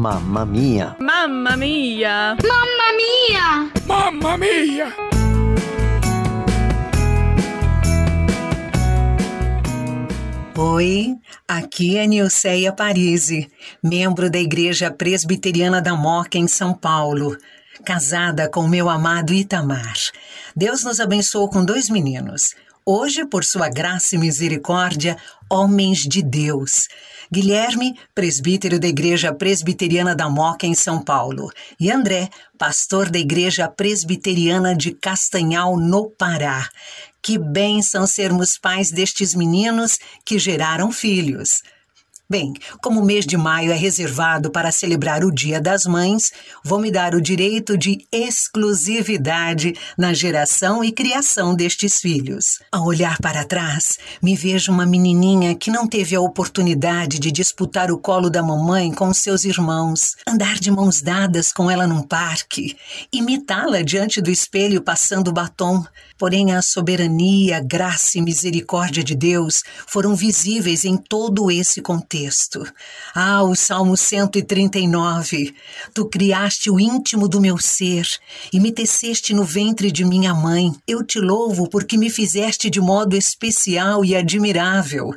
Mamma mia! Mamma mia! Mamma mia! Mamma mia! Oi, aqui é Nilceia Parisi, membro da Igreja Presbiteriana da Moca em São Paulo, casada com meu amado Itamar. Deus nos abençoou com dois meninos. Hoje, por sua graça e misericórdia, homens de Deus. Guilherme, presbítero da Igreja Presbiteriana da Moca, em São Paulo, e André, pastor da Igreja Presbiteriana de Castanhal, no Pará. Que bênção sermos pais destes meninos que geraram filhos. Bem, como o mês de maio é reservado para celebrar o Dia das Mães, vou me dar o direito de exclusividade na geração e criação destes filhos. Ao olhar para trás, me vejo uma menininha que não teve a oportunidade de disputar o colo da mamãe com seus irmãos, andar de mãos dadas com ela num parque, imitá-la diante do espelho passando batom. Porém, a soberania, graça e misericórdia de Deus foram visíveis em todo esse contexto texto. Ah, o Salmo 139. Tu criaste o íntimo do meu ser e me teceste no ventre de minha mãe. Eu te louvo porque me fizeste de modo especial e admirável.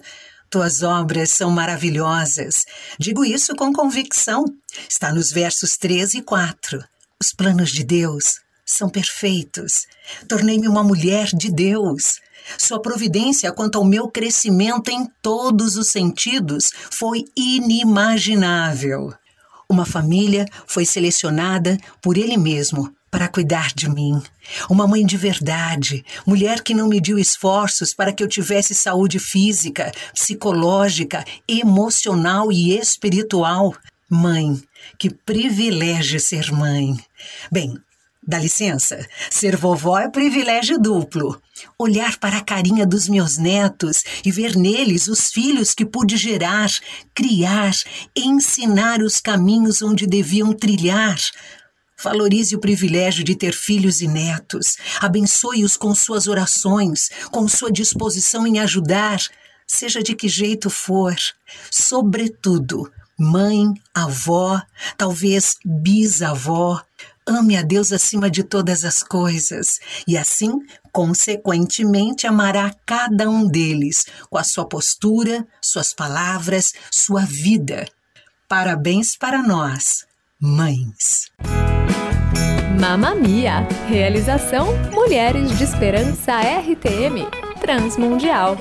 Tuas obras são maravilhosas. Digo isso com convicção. Está nos versos 3 e 4. Os planos de Deus são perfeitos. Tornei-me uma mulher de Deus. Sua providência quanto ao meu crescimento em todos os sentidos foi inimaginável. Uma família foi selecionada por ele mesmo para cuidar de mim. Uma mãe de verdade, mulher que não mediu esforços para que eu tivesse saúde física, psicológica, emocional e espiritual. Mãe, que privilégio ser mãe. Bem, Dá licença, ser vovó é privilégio duplo. Olhar para a carinha dos meus netos e ver neles os filhos que pude gerar, criar, ensinar os caminhos onde deviam trilhar. Valorize o privilégio de ter filhos e netos. Abençoe-os com suas orações, com sua disposição em ajudar, seja de que jeito for. Sobretudo, mãe, avó, talvez bisavó, Ame a Deus acima de todas as coisas e assim, consequentemente, amará cada um deles com a sua postura, suas palavras, sua vida. Parabéns para nós, mães. Mamma Mia. Realização Mulheres de Esperança RTM Transmundial.